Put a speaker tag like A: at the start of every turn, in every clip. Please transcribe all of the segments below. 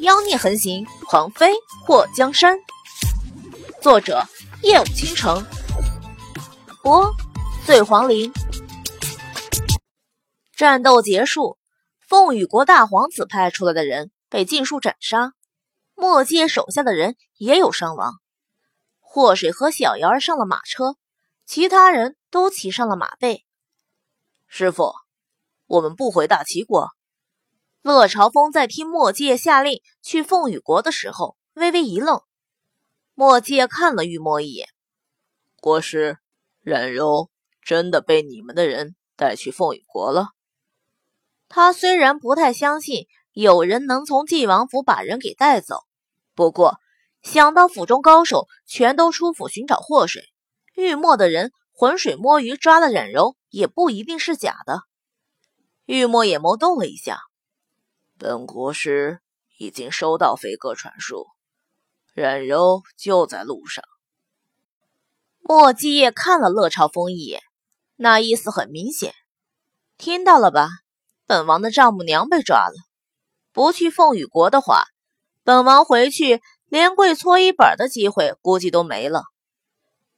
A: 妖孽横行，狂妃祸江山。作者：夜舞倾城，播：醉黄林。战斗结束，凤羽国大皇子派出来的人被尽数斩杀，墨界手下的人也有伤亡。祸水和小瑶儿上了马车，其他人都骑上了马背。
B: 师傅，我们不回大齐国。
A: 乐朝风在听墨界下令去凤羽国的时候，微微一愣。墨界看了玉墨一眼，
B: 国师，冉柔真的被你们的人带去凤羽国了。
A: 他虽然不太相信有人能从晋王府把人给带走，不过想到府中高手全都出府寻找祸水，玉墨的人浑水摸鱼抓了冉柔，也不一定是假的。玉墨眼眸动了一下。
B: 本国师已经收到飞鸽传书，冉柔就在路上。
A: 莫继业看了乐朝风一眼，那意思很明显，听到了吧？本王的丈母娘被抓了，不去凤羽国的话，本王回去连跪搓衣板的机会估计都没了。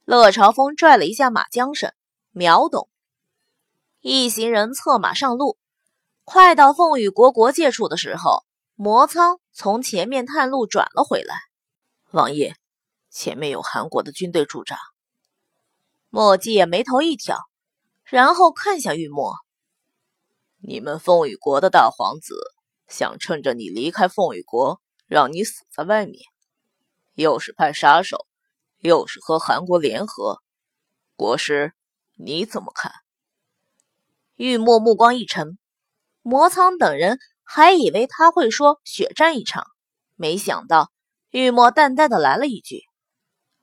A: 乐朝风拽了一下马缰绳，秒懂。一行人策马上路。快到凤羽国国界处的时候，魔苍从前面探路转了回来。
B: 王爷，前面有韩国的军队驻扎。
A: 墨迹也眉头一挑，然后看向玉墨：“
B: 你们凤羽国的大皇子想趁着你离开凤羽国，让你死在外面，又是派杀手，又是和韩国联合。国师，你怎么看？”
A: 玉墨目光一沉。魔苍等人还以为他会说血战一场，没想到玉墨淡淡的来了一句：“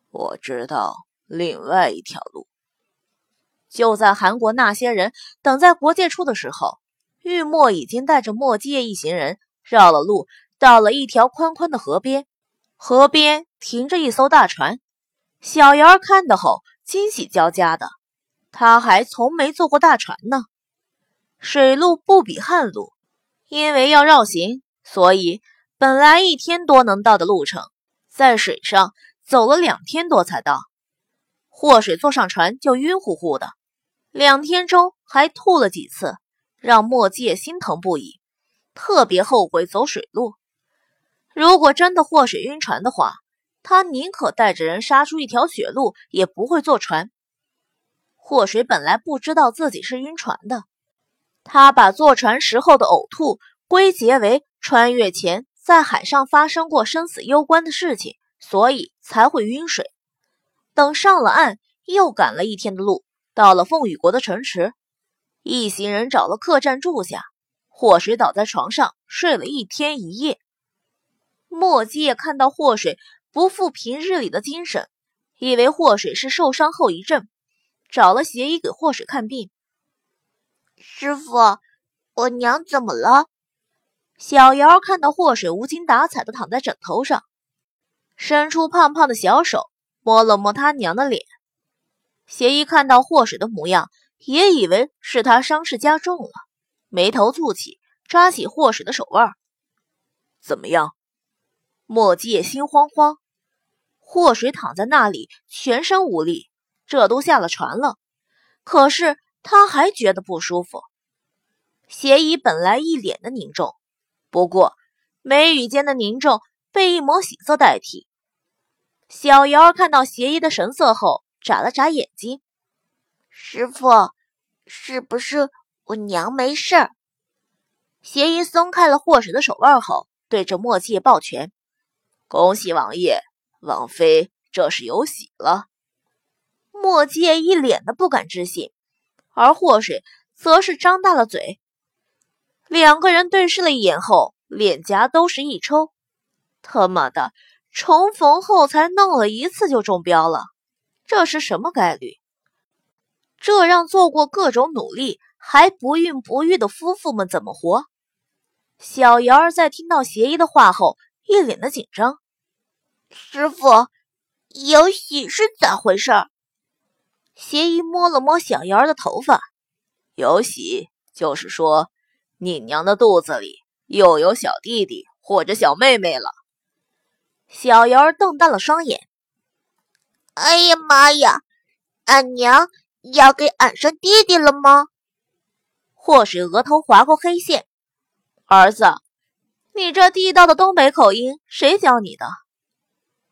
B: 我知道另外一条路。”
A: 就在韩国那些人等在国界处的时候，玉墨已经带着墨界一行人绕了路，到了一条宽宽的河边。河边停着一艘大船，小瑶看到后惊喜交加的，他还从没坐过大船呢。水路不比旱路，因为要绕行，所以本来一天多能到的路程，在水上走了两天多才到。祸水坐上船就晕乎乎的，两天中还吐了几次，让墨界心疼不已，特别后悔走水路。如果真的祸水晕船的话，他宁可带着人杀出一条血路，也不会坐船。祸水本来不知道自己是晕船的。他把坐船时候的呕吐归结为穿越前在海上发生过生死攸关的事情，所以才会晕水。等上了岸，又赶了一天的路，到了凤羽国的城池，一行人找了客栈住下。祸水倒在床上睡了一天一夜。莫也看到祸水不复平日里的精神，以为祸水是受伤后遗症，找了邪医给祸水看病。
C: 师傅，我娘怎么了？
A: 小瑶看到祸水无精打采的躺在枕头上，伸出胖胖的小手摸了摸他娘的脸。邪医看到祸水的模样，也以为是他伤势加重了，眉头蹙起，抓起祸水的手腕。
B: 怎么样？
A: 莫也心慌慌。祸水躺在那里，全身无力，这都下了船了，可是。他还觉得不舒服。邪医本来一脸的凝重，不过眉宇间的凝重被一抹喜色代替。小瑶儿看到邪医的神色后，眨了眨眼睛：“
C: 师傅，是不是我娘没事？”
A: 邪医松开了祸水的手腕后，对着墨界抱拳：“
B: 恭喜王爷，王妃这是有喜了。”
A: 墨界一脸的不敢置信。而祸水则是张大了嘴，两个人对视了一眼后，脸颊都是一抽。他妈的，重逢后才弄了一次就中标了，这是什么概率？这让做过各种努力还不孕不育的夫妇们怎么活？小瑶儿在听到邪医的话后，一脸的紧张。
C: 师傅，有喜是咋回事儿？
A: 邪医摸了摸小瑶儿的头发，
B: 有喜，就是说你娘的肚子里又有小弟弟或者小妹妹了。
A: 小瑶儿瞪大了双眼。
C: 哎呀妈呀！俺娘要给俺生弟弟了吗？
A: 祸水额头划过黑线。儿子，你这地道的东北口音谁教你的？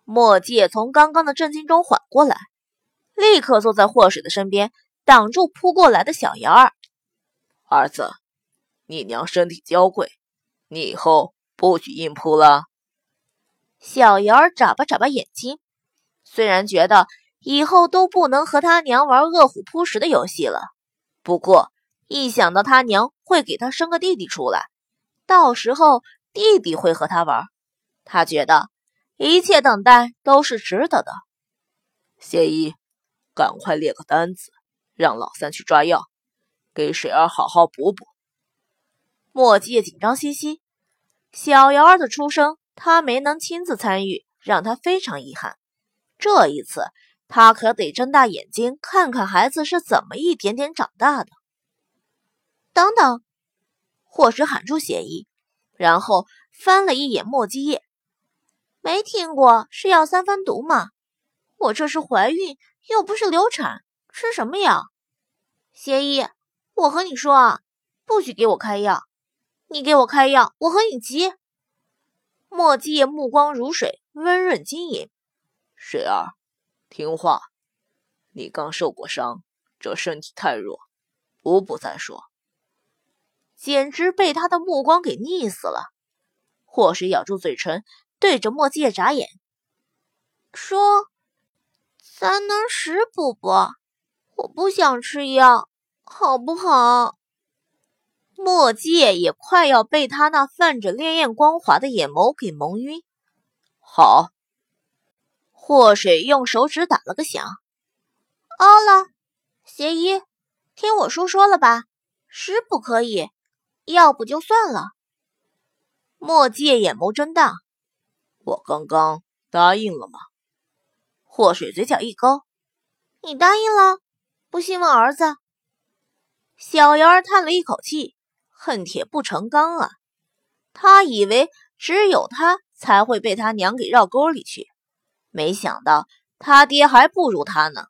A: 墨界从刚刚的震惊中缓过来，立刻坐在祸水的身边，挡住扑过来的小瑶儿。
B: 儿子，你娘身体娇贵，你以后不许硬扑了。
A: 小瑶儿眨巴眨巴眼睛，虽然觉得以后都不能和他娘玩饿虎扑食的游戏了，不过一想到他娘会给他生个弟弟出来，到时候弟弟会和他玩，他觉得一切等待都是值得的。
B: 谢姨，赶快列个单子，让老三去抓药。给水儿好好补补。
A: 墨迹紧张兮兮，小瑶儿的出生他没能亲自参与，让他非常遗憾。这一次，他可得睁大眼睛看看孩子是怎么一点点长大的。等等，霍石喊住谢意，然后翻了一眼墨迹叶，没听过是药三分毒吗？我这是怀孕，又不是流产，吃什么药？谢意。我和你说啊，不许给我开药！你给我开药，我和你急。墨迹叶目光如水，温润晶莹。
B: 水儿，听话。你刚受过伤，这身体太弱，补补再说。
A: 简直被他的目光给腻死了。祸水咬住嘴唇，对着墨迹叶眨眼，说：“咱能食补不？我不想吃药。”好不好？墨界也快要被他那泛着烈焰光华的眼眸给蒙晕。
B: 好，
A: 祸水用手指打了个响。哦了，邪医，听我叔说了吧，食补可以，药补就算了。墨界眼眸睁大，
B: 我刚刚答应了吗？
A: 祸水嘴角一勾，你答应了？不信问儿子。小瑶儿叹了一口气，恨铁不成钢啊！他以为只有他才会被他娘给绕沟里去，没想到他爹还不如他呢。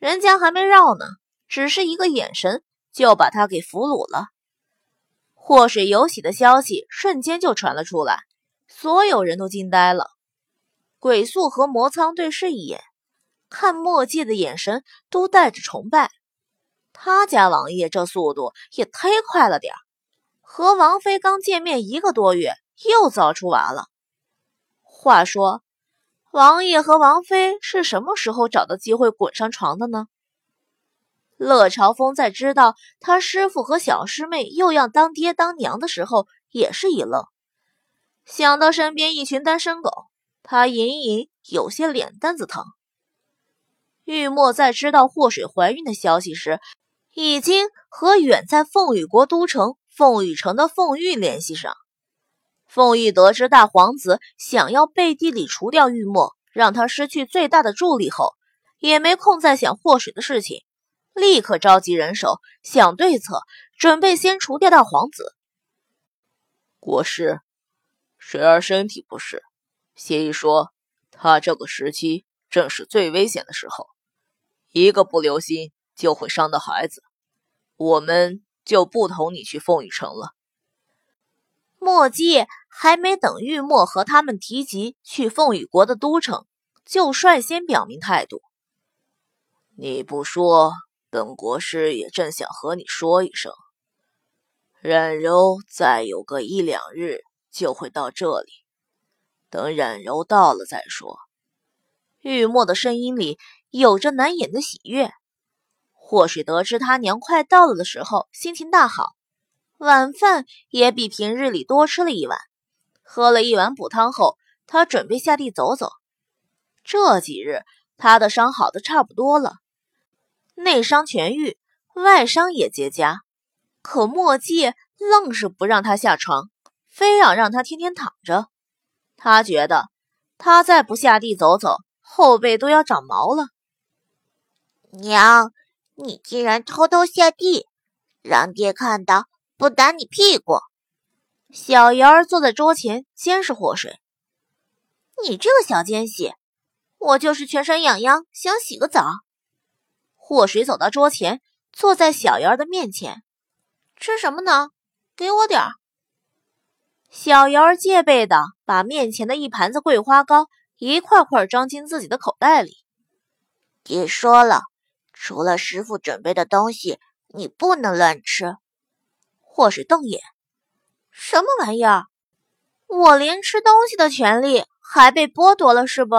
A: 人家还没绕呢，只是一个眼神就把他给俘虏了。祸水有喜的消息瞬间就传了出来，所有人都惊呆了。鬼宿和魔苍对视一眼，看墨迹的眼神都带着崇拜。他家王爷这速度也忒快了点和王妃刚见面一个多月，又造出娃了。话说，王爷和王妃是什么时候找到机会滚上床的呢？乐朝风在知道他师傅和小师妹又要当爹当娘的时候，也是一愣。想到身边一群单身狗，他隐隐有些脸蛋子疼。玉墨在知道祸水怀孕的消息时，已经和远在凤羽国都城凤羽城的凤玉联系上。凤玉得知大皇子想要背地里除掉玉墨，让他失去最大的助力后，也没空再想祸水的事情，立刻召集人手想对策，准备先除掉大皇子。
B: 国师，水儿身体不适，协议说他这个时期正是最危险的时候，一个不留心。就会伤到孩子，我们就不同你去凤羽城了。
A: 墨迹还没等玉墨和他们提及去凤羽国的都城，就率先表明态度。
B: 你不说，本国师也正想和你说一声。冉柔再有个一两日就会到这里，等冉柔到了再说。
A: 玉墨的声音里有着难掩的喜悦。或许得知他娘快到了的时候，心情大好，晚饭也比平日里多吃了一碗。喝了一碗补汤后，他准备下地走走。这几日他的伤好的差不多了，内伤痊愈，外伤也结痂。可墨迹愣是不让他下床，非要让他天天躺着。他觉得他再不下地走走，后背都要长毛了。
C: 娘。你竟然偷偷下地，让爹看到不打你屁股！
A: 小瑶儿坐在桌前监视祸水。你这个小奸细，我就是全身痒痒，想洗个澡。祸水走到桌前，坐在小瑶儿的面前。吃什么呢？给我点儿。小瑶儿戒备的把面前的一盘子桂花糕一块块装进自己的口袋里。
C: 爹说了，除了师傅准备的东西，你不能乱吃。
A: 祸水瞪眼：“什么玩意儿？我连吃东西的权利还被剥夺了是不？”